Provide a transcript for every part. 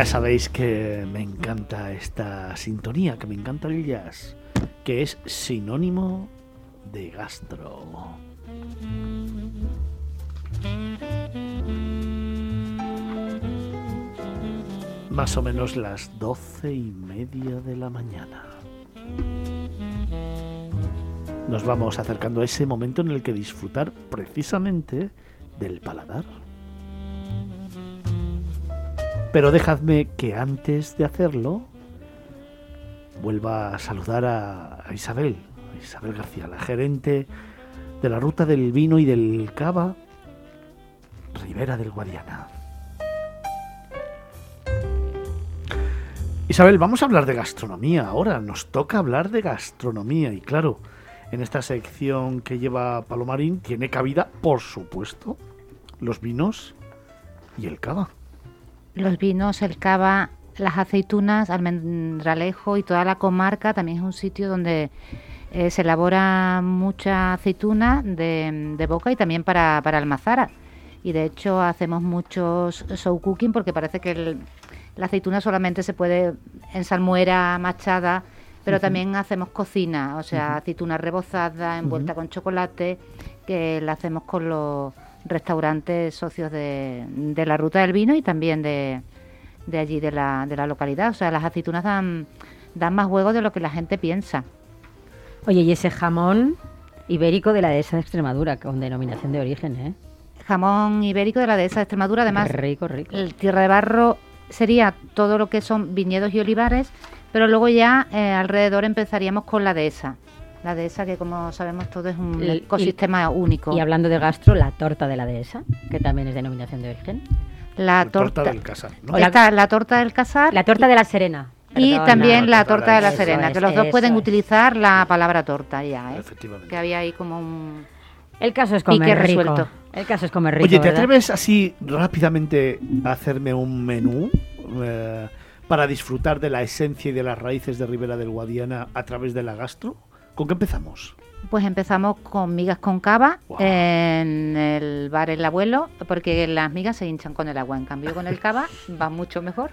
Ya sabéis que me encanta esta sintonía, que me encanta el jazz, que es sinónimo de gastro. Más o menos las doce y media de la mañana. Nos vamos acercando a ese momento en el que disfrutar precisamente del paladar. Pero dejadme que antes de hacerlo vuelva a saludar a, Isabel, Isabel García, la gerente de la ruta del vino y del cava, Ribera del Guadiana. Isabel, vamos a hablar de gastronomía ahora, nos toca hablar de gastronomía. Y claro, en esta sección que lleva Palomarín tiene cabida, por supuesto, los vinos y el cava los vinos, el cava, las aceitunas, almendralejo y toda la comarca también es un sitio donde eh, se elabora mucha aceituna de, boca y también para, para almazara. Y de hecho hacemos muchos show cooking porque parece que la aceituna solamente se puede en salmuera machada, pero también hacemos cocina, o sea, aceituna rebozada, envuelta con chocolate, que la hacemos con los restaurantes socios de, de la ruta del vino y también de, de allí, de la, de la localidad. O sea, las aceitunas dan, dan más juego de lo que la gente piensa. Oye, y ese jamón ibérico de la dehesa de Extremadura, con denominación de origen, ¿eh? Jamón ibérico de la dehesa de Extremadura, además. Rico, rico. El tierra de barro sería todo lo que son viñedos y olivares, pero luego ya eh, alrededor empezaríamos con la dehesa. La dehesa, que como sabemos todo es un ecosistema único. Y hablando de gastro, la torta de la dehesa, que también es denominación de origen. La, torta, del casar. la, torta del casar. La torta de la Serena. y también la, torta de la Serena, que los dos pueden utilizar la palabra torta ya, ¿eh? Efectivamente. Que había ahí como un... El caso es comer rico. Resuelto. El caso es comer rico. Oye, ¿te atreves así rápidamente a hacerme un menú eh, para disfrutar de la esencia y de las raíces de Ribera del Guadiana a través de la gastro? ¿Con qué empezamos? Pues empezamos con migas con cava en el bar El Abuelo, porque las migas se hinchan con el agua, en cambio con el cava va mucho mejor.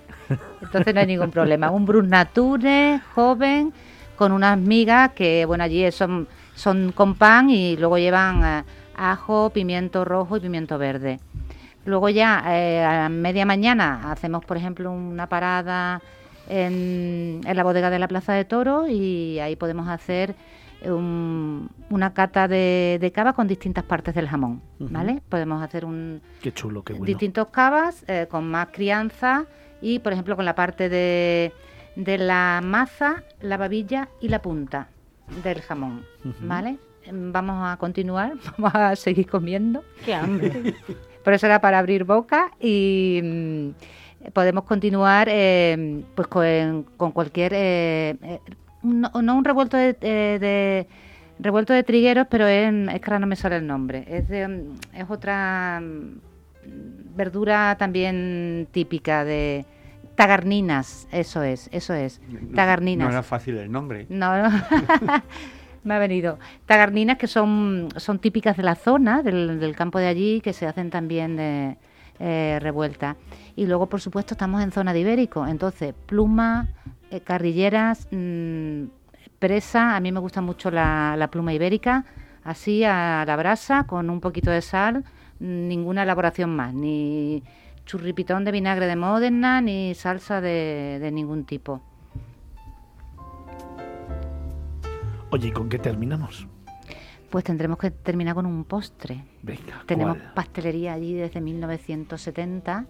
Entonces no hay ningún problema. Un brus nature, joven, con unas migas que, bueno, allí son, son con pan y luego llevan eh, ajo, pimiento rojo y pimiento verde. Luego ya eh, a media mañana hacemos, por ejemplo, una parada en, en la bodega de la Plaza de Toro y ahí podemos hacer una cata de, cava con distintas partes del jamón, ¿vale? Podemos hacer un Qué chulo, qué bueno. distintos cavas eh, con más crianza y, por ejemplo, con la parte de, de la maza, la babilla y la punta del jamón, ¿vale? Vamos a continuar, vamos a seguir comiendo. ¡Qué hambre! Por eso era para abrir boca y podemos continuar eh, pues con, con cualquier eh, no, un revuelto de, revuelto de trigueros, pero es, es, que ahora no me sale el nombre. Es, es otra mm, verdura también típica de tagarninas, eso es, eso es, tagarninas. No era fácil el nombre. No, me ha venido. Tagarninas que son, son típicas de la zona, del, campo de allí, que se hacen también de eh, revuelta. Y luego, por supuesto, estamos en zona de ibérico, entonces pluma, eh, carrilleras, mm, presa, a mí me gusta mucho la, pluma ibérica, así a la brasa, con un poquito de sal, ninguna elaboración más, ni churripitón de vinagre de Módena, ni salsa de, de ningún tipo. Oye, ¿y con qué terminamos? Pues tendremos que terminar con un postre. Venga, Tenemos pastelería allí desde 1970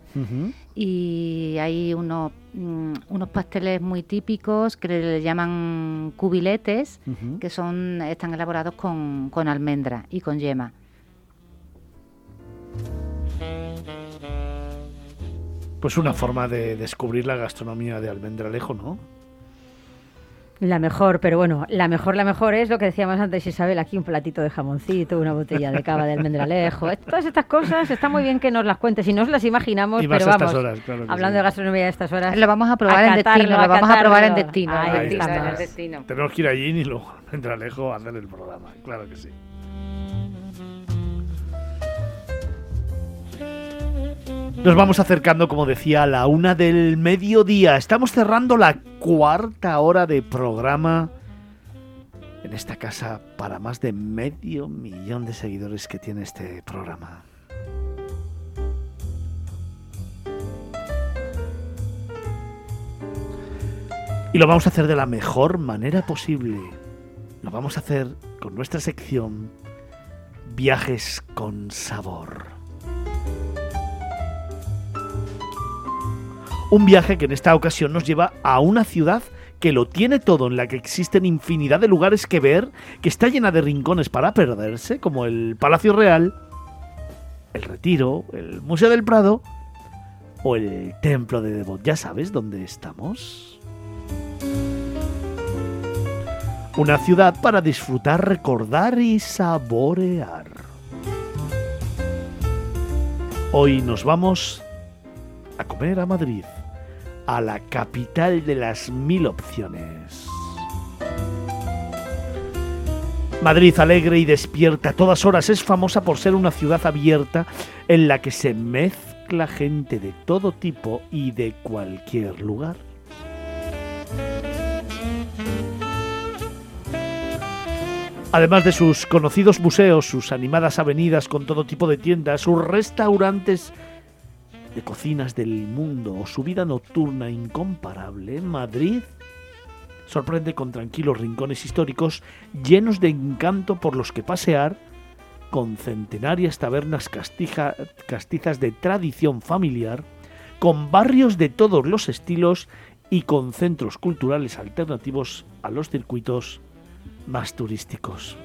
y hay unos, mm, unos pasteles muy típicos que le llaman cubiletes, que son están elaborados con, con almendra y con yema. Pues una forma de descubrir la gastronomía de Almendralejo, ¿no? La mejor, pero bueno, la mejor, la mejor es lo que decíamos antes, Isabel, aquí un platito de jamoncito, una botella de cava de almendralejo, todas estas cosas, está muy bien que nos las cuentes y nos las imaginamos, pero vamos, hablando de gastronomía de estas horas. Lo vamos a probar en destino, lo vamos a probar en destino. Tenemos que ir allí y luego almendralejo a hacer el programa, claro que sí. Nos vamos acercando, como decía, a la una del mediodía. Estamos cerrando la cuarta hora de programa en esta casa para más de medio millón de seguidores que tiene este programa. Y lo vamos a hacer de la mejor manera posible. Lo vamos a hacer con nuestra sección Viajes con Sabor. Un viaje que en esta ocasión nos lleva a una ciudad que lo tiene todo, en la que existen infinidad de lugares que ver, que está llena de rincones para perderse, como el Palacio Real, el Retiro, el Museo del Prado o el Templo de Devot. ¿Ya sabes dónde estamos? Una ciudad para disfrutar, recordar y saborear. Hoy nos vamos a comer a Madrid a la capital de las mil opciones. Madrid alegre y despierta a todas horas es famosa por ser una ciudad abierta en la que se mezcla gente de todo tipo y de cualquier lugar. Además de sus conocidos museos, sus animadas avenidas con todo tipo de tiendas, sus restaurantes de cocinas del mundo o su vida nocturna incomparable, Madrid sorprende con tranquilos rincones históricos llenos de encanto por los que pasear, con centenarias tabernas castizas de tradición familiar, con barrios de todos los estilos y con centros culturales alternativos a los circuitos más turísticos.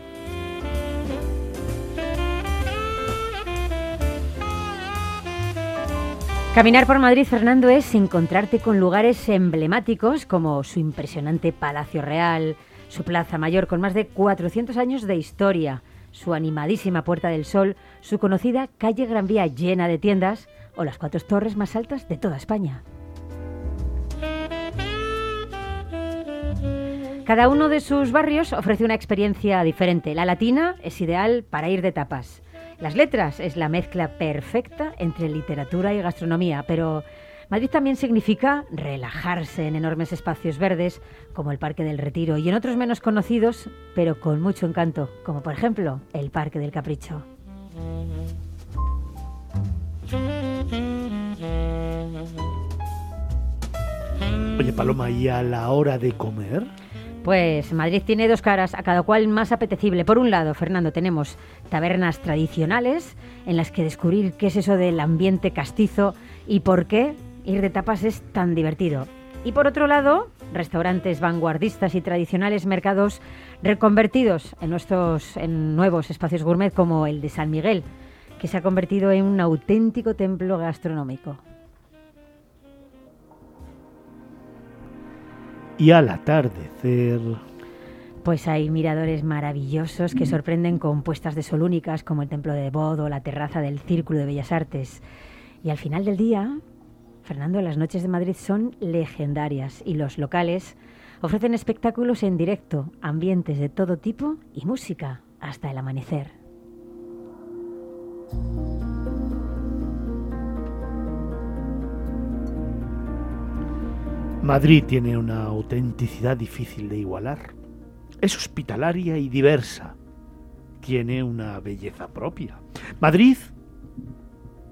Caminar por Madrid, Fernando, es encontrarte con lugares emblemáticos como su impresionante Palacio Real, su Plaza Mayor con más de 400 años de historia, su animadísima Puerta del Sol, su conocida calle Gran Vía llena de tiendas o las cuatro torres más altas de toda España. Cada uno de sus barrios ofrece una experiencia diferente. La latina es ideal para ir de tapas. Las letras es la mezcla perfecta entre literatura y gastronomía, pero Madrid también significa relajarse en enormes espacios verdes como el Parque del Retiro y en otros menos conocidos, pero con mucho encanto, como por ejemplo el Parque del Capricho. Oye Paloma, ¿y a la hora de comer? Pues Madrid tiene dos caras, a cada cual más apetecible. Por un lado, Fernando, tenemos tabernas tradicionales en las que descubrir qué es eso del ambiente castizo y por qué ir de tapas es tan divertido. Y por otro lado, restaurantes vanguardistas y tradicionales, mercados reconvertidos en, nuestros, en nuevos espacios gourmet como el de San Miguel, que se ha convertido en un auténtico templo gastronómico. Y al atardecer... Pues hay miradores maravillosos que sorprenden con puestas de sol únicas como el Templo de Bodo o la terraza del Círculo de Bellas Artes. Y al final del día, Fernando, las noches de Madrid son legendarias y los locales ofrecen espectáculos en directo, ambientes de todo tipo y música hasta el amanecer. Madrid tiene una autenticidad difícil de igualar. Es hospitalaria y diversa. Tiene una belleza propia. Madrid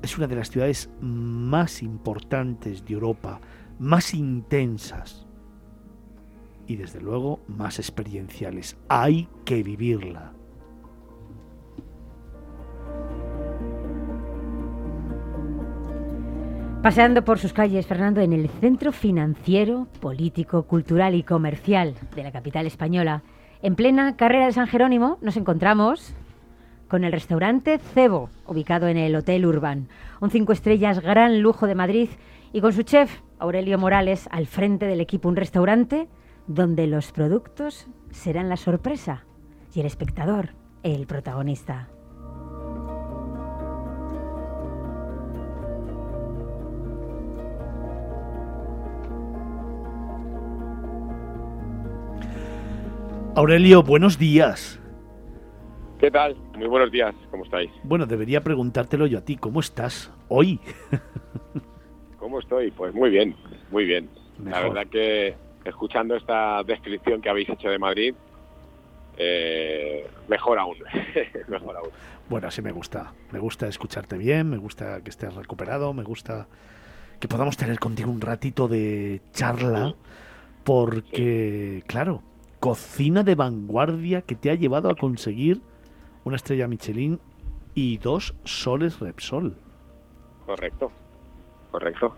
es una de las ciudades más importantes de Europa, más intensas y desde luego más experienciales. Hay que vivirla. Paseando por sus calles, Fernando, en el centro financiero, político, cultural y comercial de la capital española, en plena carrera de San Jerónimo, nos encontramos con el restaurante Cebo, ubicado en el Hotel Urban, un cinco estrellas gran lujo de Madrid, y con su chef, Aurelio Morales, al frente del equipo, un restaurante donde los productos serán la sorpresa y el espectador el protagonista. Aurelio, buenos días. ¿Qué tal? Muy buenos días, ¿cómo estáis? Bueno, debería preguntártelo yo a ti, ¿cómo estás? hoy? ¿Cómo estoy? Pues muy bien, muy bien. La verdad que escuchando esta descripción que habéis hecho de Madrid, eh, mejor aún, mejor aún. Bueno, así me gusta. Me gusta escucharte bien, me gusta que estés recuperado, me gusta que podamos tener contigo un ratito de charla, porque, claro, cocina de vanguardia que te ha llevado a conseguir una estrella Michelin y dos soles Repsol. Correcto, correcto.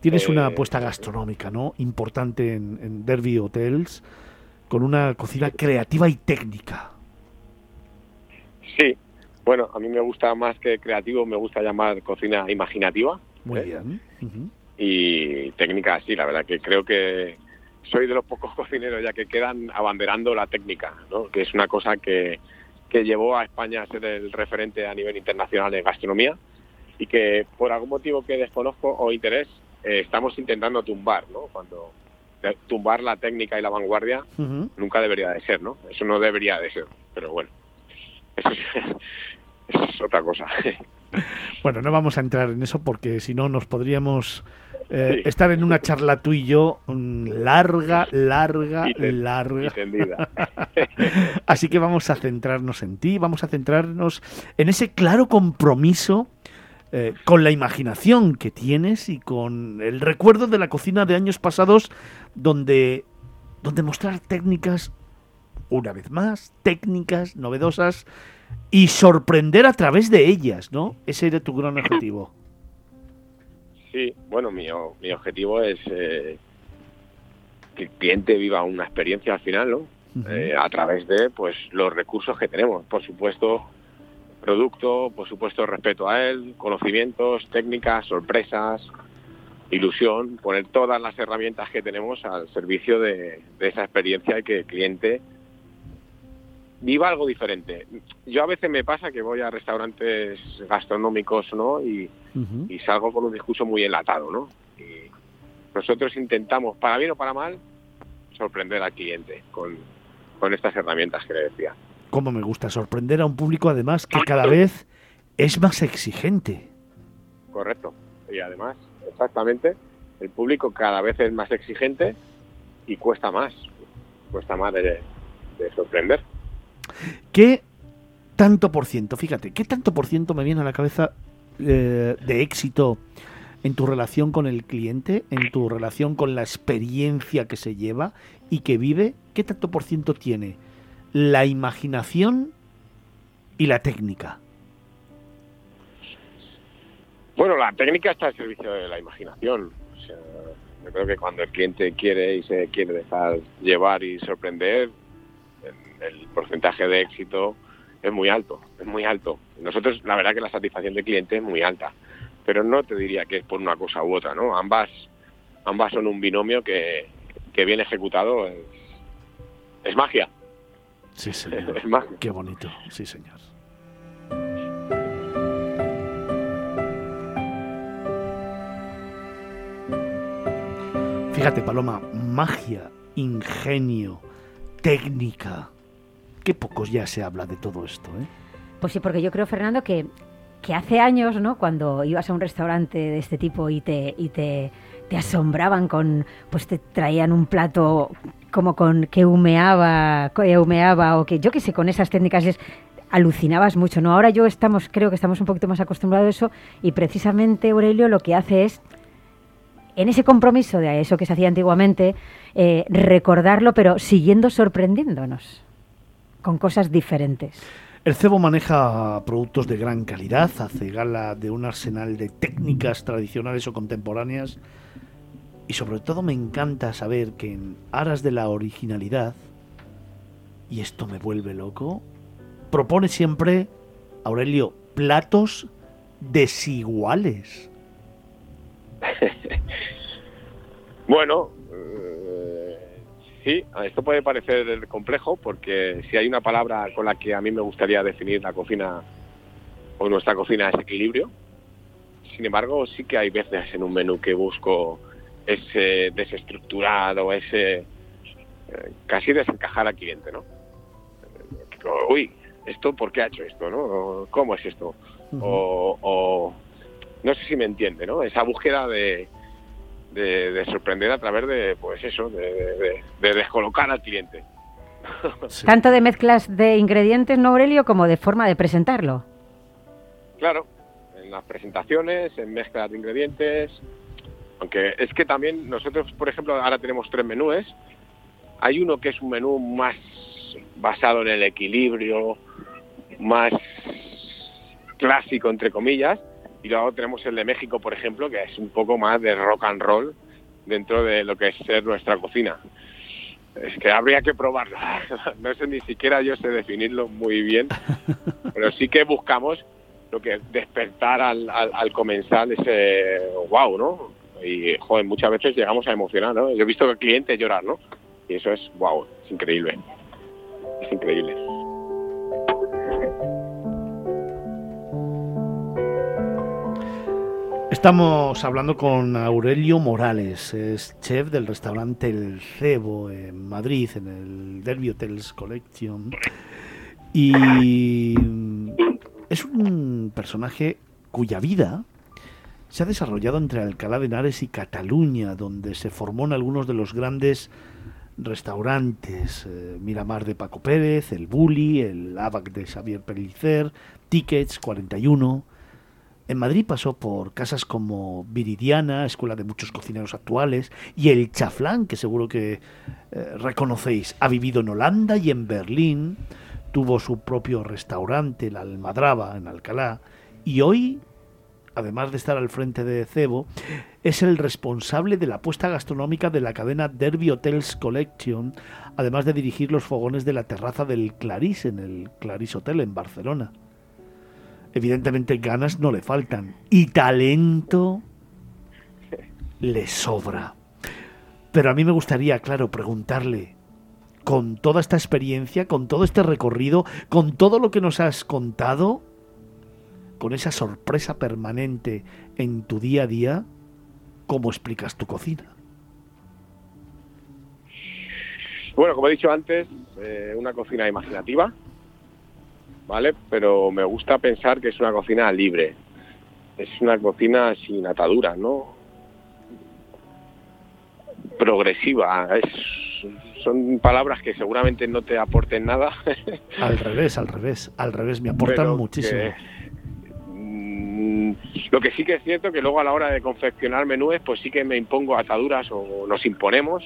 Tienes una eh, apuesta gastronómica, ¿no? Importante en, en Derby Hotels, con una cocina creativa y técnica. Sí, bueno, a mí me gusta más que creativo, me gusta llamar cocina imaginativa. Muy ¿eh? bien. Y técnica, sí, la verdad que creo que soy de los pocos cocineros ya que quedan abanderando la técnica, ¿no? que es una cosa que, que llevó a España a ser el referente a nivel internacional en gastronomía y que por algún motivo que desconozco o interés eh, estamos intentando tumbar, ¿no? Cuando tumbar la técnica y la vanguardia nunca debería de ser, ¿no? Eso no debería de ser, pero bueno, eso es, otra cosa. Bueno, no vamos a entrar en eso porque si no nos podríamos eh, estar en una charla tú y yo mm, larga, larga, larga. Así que vamos a centrarnos en ti, vamos a centrarnos en ese claro compromiso eh, con la imaginación que tienes y con el recuerdo de la cocina de años pasados donde, donde mostrar técnicas, una vez más, técnicas novedosas y sorprender a través de ellas, ¿no? Ese era tu gran objetivo. Sí, bueno, mi, mi objetivo es eh, que el cliente viva una experiencia al final, ¿no? Eh, a través de pues los recursos que tenemos. Por supuesto, producto, por supuesto respeto a él, conocimientos, técnicas, sorpresas, ilusión, poner todas las herramientas que tenemos al servicio de, esa experiencia y que el cliente viva algo diferente. Yo a veces me pasa que voy a restaurantes gastronómicos, ¿no? Y, salgo con un discurso muy enlatado, ¿no? Y nosotros intentamos, para bien o para mal, sorprender al cliente con, con estas herramientas que le decía como me gusta sorprender a un público además que cada vez es más exigente. Correcto. Y además, exactamente, el público cada vez es más exigente y cuesta más, cuesta más de, sorprender. ¿Qué tanto por ciento, fíjate, qué tanto por ciento me viene a la cabeza eh, de éxito en tu relación con el cliente, en tu relación con la experiencia que se lleva y que vive? ¿Qué tanto por ciento tiene la imaginación y la técnica? Bueno, la técnica está al servicio de la imaginación. yo creo que cuando el cliente quiere y se quiere dejar llevar y sorprender, el, porcentaje de éxito es muy alto, es muy alto. Nosotros, la verdad que la satisfacción del cliente es muy alta, pero no te diría que es por una cosa u otra, ¿no? Ambas, ambas son un binomio que, que bien ejecutado es magia. Sí, señor. Qué bonito, sí, señor. Fíjate, Paloma, magia, ingenio, técnica. Qué pocos ya se habla de todo esto, ¿eh? Pues sí, porque yo creo, Fernando, que, que hace años, ¿no? Cuando ibas a un restaurante de este tipo y te, y te, asombraban con, pues te traían un plato como con que humeaba, que humeaba o que yo qué sé, con esas técnicas es, alucinabas mucho, ¿no? Ahora yo estamos, creo que estamos un poquito más acostumbrados a eso y precisamente Aurelio lo que hace es, en ese compromiso de eso que se hacía antiguamente, eh, recordarlo, pero siguiendo sorprendiéndonos con cosas diferentes. El cebo maneja productos de gran calidad, hace gala de un arsenal de técnicas tradicionales o contemporáneas y sobre todo me encanta saber que en aras de la originalidad, y esto me vuelve loco, propone siempre, Aurelio, platos desiguales. bueno, sí, esto puede parecer complejo porque si hay una palabra con la que a mí me gustaría definir la cocina o nuestra cocina es equilibrio. Sin embargo, sí que hay veces en un menú que busco ese desestructurado, ese eh, casi desencajar al cliente, ¿no? Uy, ¿esto por qué ha hecho esto, no? ¿Cómo es esto? o, no sé si me entiende, ¿no? Esa búsqueda de, de, sorprender a través de, pues eso, de, descolocar al cliente. Tanto de mezclas de ingredientes, ¿no, Aurelio, como de forma de presentarlo? Claro, en las presentaciones, en mezclas de ingredientes, aunque es que también nosotros, por ejemplo, ahora tenemos tres menúes. Hay uno que es un menú más basado en el equilibrio, más clásico, entre comillas, y luego tenemos el de México, por ejemplo, que es un poco más de rock and roll dentro de lo que es ser nuestra cocina. Es que habría que probarlo. No sé ni siquiera yo sé definirlo muy bien, pero sí que buscamos lo que despertar al, al, comensal ese wow, ¿no? Y, joder, muchas veces llegamos a emocionar, ¿no? Yo he visto al cliente llorar, ¿no? Y eso es wow, es increíble. Es increíble. Estamos hablando con Aurelio Morales, es chef del restaurante El Cebo en Madrid, en el Derby Hotels Collection. Y es un personaje cuya vida se ha desarrollado entre Alcalá de Henares y Cataluña, donde se formó en algunos de los grandes restaurantes, eh, Miramar de Paco Pérez, el Bully, el Abac de Xavier Pellicer, Tickets 41, en Madrid pasó por casas como Viridiana, escuela de muchos cocineros actuales, y el Chaflán, que seguro que eh, reconocéis. Ha vivido en Holanda y en Berlín, tuvo su propio restaurante, la Almadraba, en Alcalá, y hoy, además de estar al frente de Cebo, es el responsable de la apuesta gastronómica de la cadena Derby Hotels Collection, además de dirigir los fogones de la terraza del Clarís en el Clarís Hotel en Barcelona. Evidentemente ganas no le faltan y talento le sobra. Pero a mí me gustaría, claro, preguntarle, con toda esta experiencia, con todo este recorrido, con todo lo que nos has contado, con esa sorpresa permanente en tu día a día, ¿cómo explicas tu cocina? Bueno, como he dicho antes, eh, una cocina imaginativa, ¿vale? Pero me gusta pensar que es una cocina libre, es una cocina sin ataduras, ¿no? Progresiva, es, son palabras que seguramente no te aporten nada. al revés, al revés, al revés, me aportan muchísimo. Mm, lo que sí que es cierto que luego a la hora de confeccionar menúes, pues sí que me impongo ataduras o nos imponemos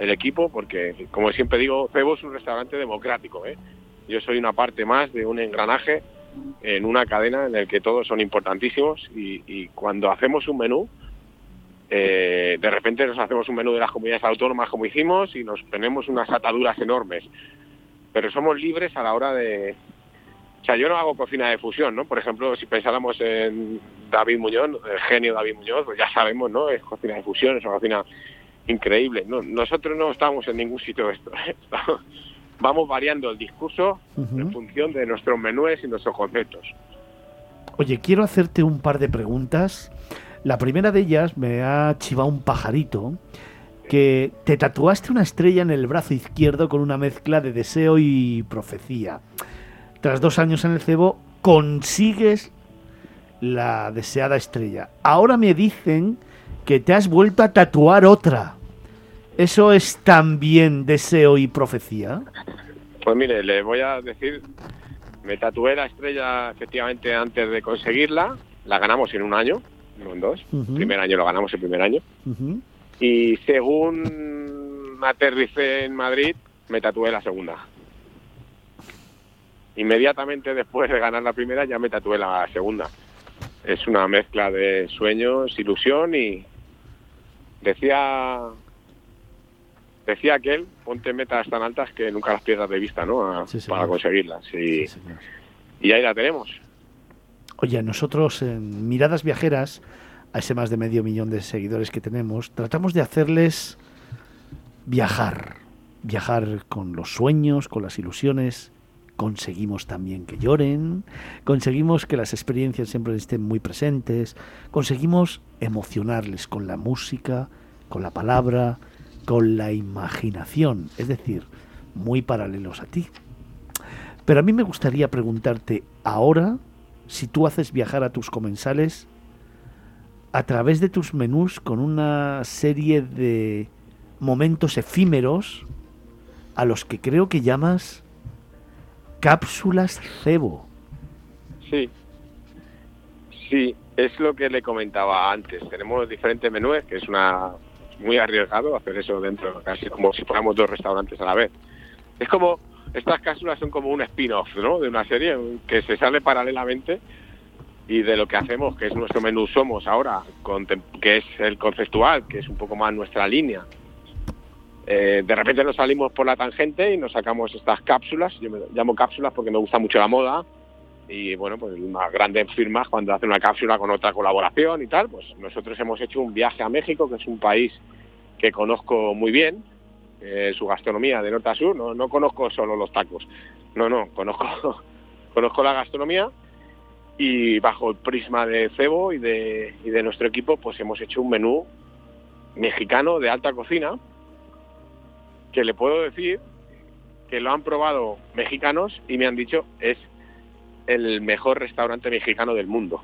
el equipo, porque como siempre digo, Cebo es un restaurante democrático, ¿eh? Yo soy una parte más de un engranaje en una cadena en el que todos son importantísimos y, cuando hacemos un menú, eh, de repente nos hacemos un menú de las comunidades autónomas como hicimos y nos tenemos unas ataduras enormes. Pero somos libres a la hora de... O sea, yo no hago cocina de fusión, ¿no? Por ejemplo, si pensáramos en David Muñoz, el genio David Muñoz, pues ya sabemos, ¿no? Es cocina de fusión, es una cocina increíble. No, nosotros no estamos en ningún sitio de esto. vamos variando el discurso en función de nuestros menúes y nuestros conceptos. Oye, quiero hacerte un par de preguntas. La primera de ellas me ha chivado un pajarito que te tatuaste una estrella en el brazo izquierdo con una mezcla de deseo y profecía. Tras dos años en el cebo, consigues la deseada estrella. Ahora me dicen que te has vuelto a tatuar otra. ¿Eso es también deseo y profecía? Pues mire, le voy a decir, me tatué la estrella efectivamente antes de conseguirla, la ganamos en un año, no en dos, primer año lo ganamos el primer año, y según aterricé en Madrid, me tatué la segunda. Inmediatamente después de ganar la primera ya me tatué la segunda. Es una mezcla de sueños, ilusión y decía decía aquel, ponte metas tan altas que nunca las pierdas de vista, ¿no? para conseguirlas. Y, y ahí la tenemos. Oye, nosotros en Miradas Viajeras, a ese más de medio millón de seguidores que tenemos, tratamos de hacerles viajar. Viajar con los sueños, con las ilusiones. Conseguimos también que lloren, conseguimos que las experiencias siempre estén muy presentes, conseguimos emocionarles con la música, con la palabra, con la imaginación, es decir, muy paralelos a ti. Pero a mí me gustaría preguntarte ahora, si tú haces viajar a tus comensales, a través de tus menús con una serie de momentos efímeros a los que creo que llamas cápsulas cebo. Sí, sí, es lo que le comentaba antes. Tenemos diferentes menús, que es una muy arriesgado hacer eso dentro, casi como si fuéramos dos restaurantes a la vez. Es como, estas cápsulas son como un spin-off, ¿no? De una serie que se sale paralelamente y de lo que hacemos, que es nuestro menú Somos ahora, que es el conceptual, que es un poco más nuestra línea. Eh, de repente nos salimos por la tangente y nos sacamos estas cápsulas, yo me llamo cápsulas porque me gusta mucho la moda, y bueno, pues unas grandes firmas cuando hacen una cápsula con otra colaboración y tal, pues nosotros hemos hecho un viaje a México, que es un país que conozco muy bien, eh, su gastronomía de norte a sur, no, no conozco solo los tacos, no, no, conozco, conozco la gastronomía y bajo el prisma de Cebo y de, y de nuestro equipo, pues hemos hecho un menú mexicano de alta cocina que le puedo decir que lo han probado mexicanos y me han dicho es el mejor restaurante mexicano del mundo.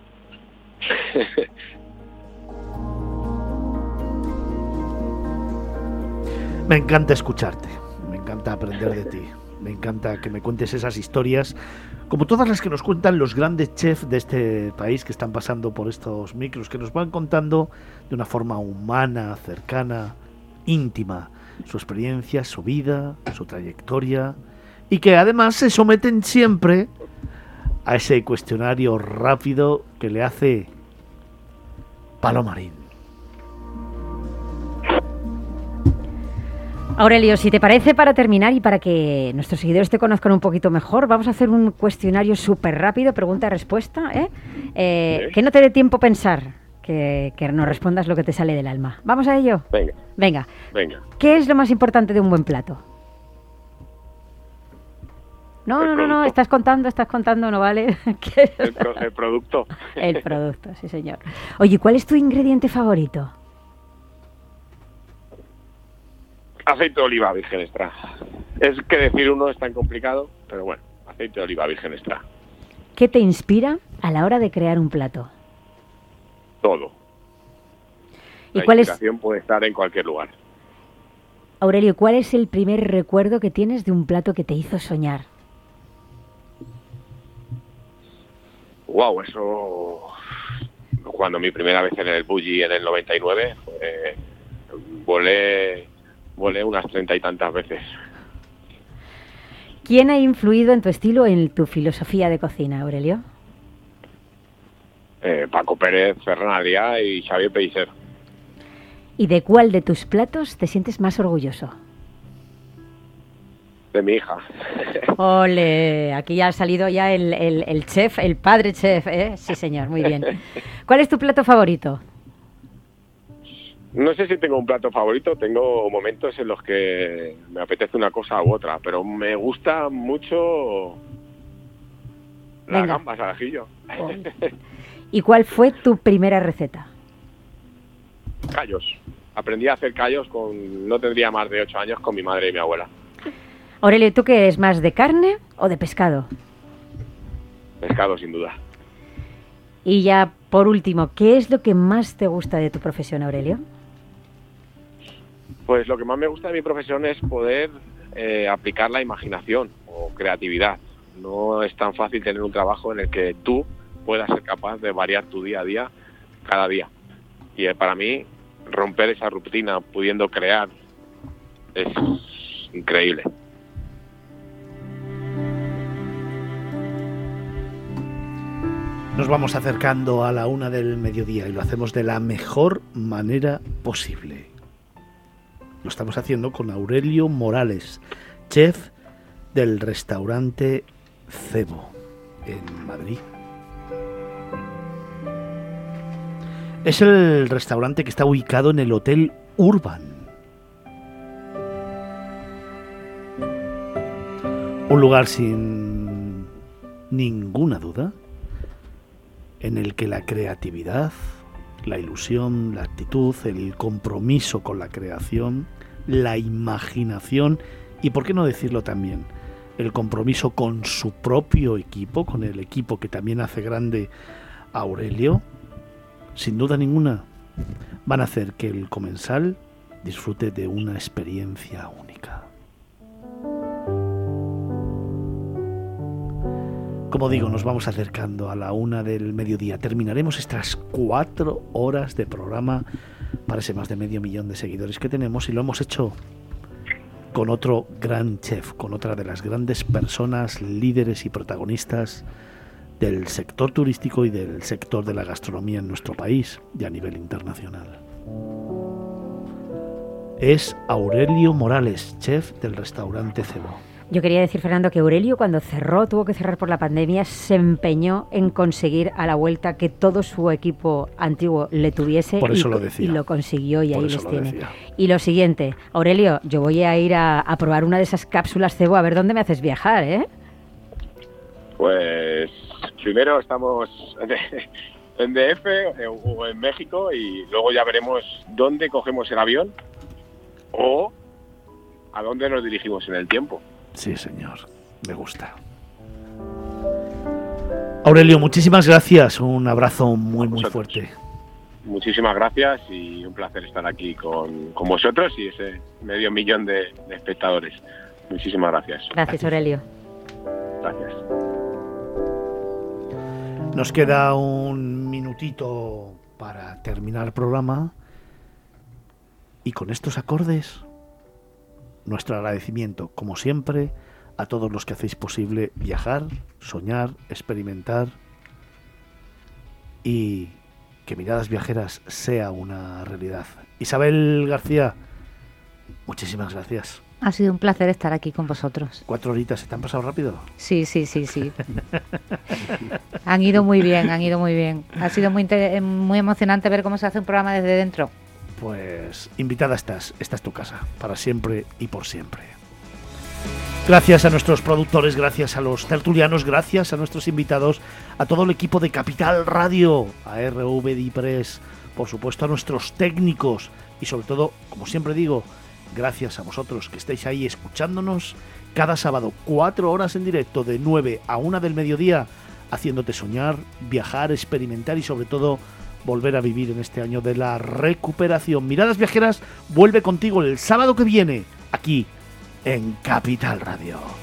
me encanta escucharte, me encanta aprender de ti, me encanta que me cuentes esas historias, como todas las que nos cuentan los grandes chefs de este país que están pasando por estos micros, que nos van contando de una forma humana, cercana, íntima, su experiencia, su vida, su trayectoria, y que además se someten siempre a ese cuestionario rápido que le hace Palomarín. Aurelio, si te parece, para terminar y para que nuestros seguidores te conozcan un poquito mejor, vamos a hacer un cuestionario súper rápido, pregunta-respuesta, ¿eh? eh que no te dé tiempo pensar, que, que, nos respondas lo que te sale del alma. ¿Vamos a ello? Venga. Venga. Venga. ¿Qué es lo más importante de un buen plato? No, no, no, no, estás contando, estás contando, no vale. el, el, producto. El producto, sí, señor. Oye, ¿cuál es tu ingrediente favorito? Aceite de oliva virgen extra. Es que decir uno es tan complicado, pero bueno, aceite de oliva virgen extra. ¿Qué te inspira a la hora de crear un plato? Todo. ¿Y la cuál inspiración puede estar en cualquier lugar. Aurelio, ¿cuál es el primer recuerdo que tienes de un plato que te hizo soñar? Wow, eso cuando mi primera vez en el Bulli en el 99 volé volé unas treinta y tantas veces. ¿Quién ha influido en tu estilo, en tu filosofía de cocina, Aurelio? Eh, Paco Pérez, Ferran Adrià y Xavier Pellicer. ¿Y de cuál de tus platos te sientes más orgulloso? De mi hija. Ole, aquí ya ha salido ya el, el, chef, el padre chef, ¿eh? Sí, señor, muy bien. ¿Cuál es tu plato favorito? No sé si tengo un plato favorito, tengo momentos en los que me apetece una cosa u otra, pero me gusta mucho las gambas al ajillo. ¿Y cuál fue tu primera receta? Callos. Aprendí a hacer callos con, no tendría más de ocho años, con mi madre y mi abuela. Aurelio, ¿tú qué eres más de carne o de pescado? Pescado, sin duda. Y ya por último, ¿qué es lo que más te gusta de tu profesión, Aurelio? Pues lo que más me gusta de mi profesión es poder eh, aplicar la imaginación o creatividad. No es tan fácil tener un trabajo en el que tú puedas ser capaz de variar tu día a día cada día. Y eh, para mí, romper esa rutina pudiendo crear es increíble. Nos vamos acercando a la una del mediodía y lo hacemos de la mejor manera posible. Lo estamos haciendo con Aurelio Morales, chef del restaurante Cebo en Madrid. Es el restaurante que está ubicado en el Hotel Urban. Un lugar sin ninguna duda en el que la creatividad, la ilusión, la actitud, el compromiso con la creación, la imaginación y, por qué no decirlo también, el compromiso con su propio equipo, con el equipo que también hace grande a Aurelio, sin duda ninguna, van a hacer que el comensal disfrute de una experiencia Como digo, nos vamos acercando a la una del mediodía. Terminaremos estas cuatro horas de programa para ese más de medio millón de seguidores que tenemos y lo hemos hecho con otro gran chef, con otra de las grandes personas, líderes y protagonistas del sector turístico y del sector de la gastronomía en nuestro país y a nivel internacional. Es Aurelio Morales, chef del restaurante Cebo. Yo quería decir, Fernando, que Aurelio cuando cerró, tuvo que cerrar por la pandemia, se empeñó en conseguir a la vuelta que todo su equipo antiguo le tuviese. Por eso y, lo decía. Y lo consiguió y Por ahí les lo tiene. decía. Y lo siguiente, Aurelio, yo voy a ir a, a probar una de esas cápsulas cebo a ver dónde me haces viajar, ¿eh? Pues primero estamos en DF o en México y luego ya veremos dónde cogemos el avión o a dónde nos dirigimos en el tiempo. Sí, señor. Me gusta. Aurelio, muchísimas gracias. Un abrazo muy, muy fuerte. Muchísimas gracias y un placer estar aquí con, con vosotros y ese medio millón de, de espectadores. Muchísimas gracias. Gracias, Aurelio. Gracias. Nos queda un minutito para terminar el programa. Y con estos acordes, nuestro agradecimiento, como siempre, a todos los que hacéis posible viajar, soñar, experimentar y que Miradas Viajeras sea una realidad. Isabel García, muchísimas gracias. Ha sido un placer estar aquí con vosotros. Cuatro horitas, ¿se te han pasado rápido? Sí, sí, sí, sí. han ido muy bien, han ido muy bien. Ha sido muy, muy emocionante ver cómo se hace un programa desde dentro. Pues invitada estás, esta es tu casa, para siempre y por siempre. Gracias a nuestros productores, gracias a los tertulianos, gracias a nuestros invitados, a todo el equipo de Capital Radio, a RV Press, por supuesto a nuestros técnicos y sobre todo, como siempre digo, gracias a vosotros que estáis ahí escuchándonos cada sábado, cuatro horas en directo de 9 a 1 del mediodía, haciéndote soñar, viajar, experimentar y sobre todo volver a vivir en este año de la recuperación. Miradas Viajeras vuelve contigo el sábado que viene, aquí en Capital Radio.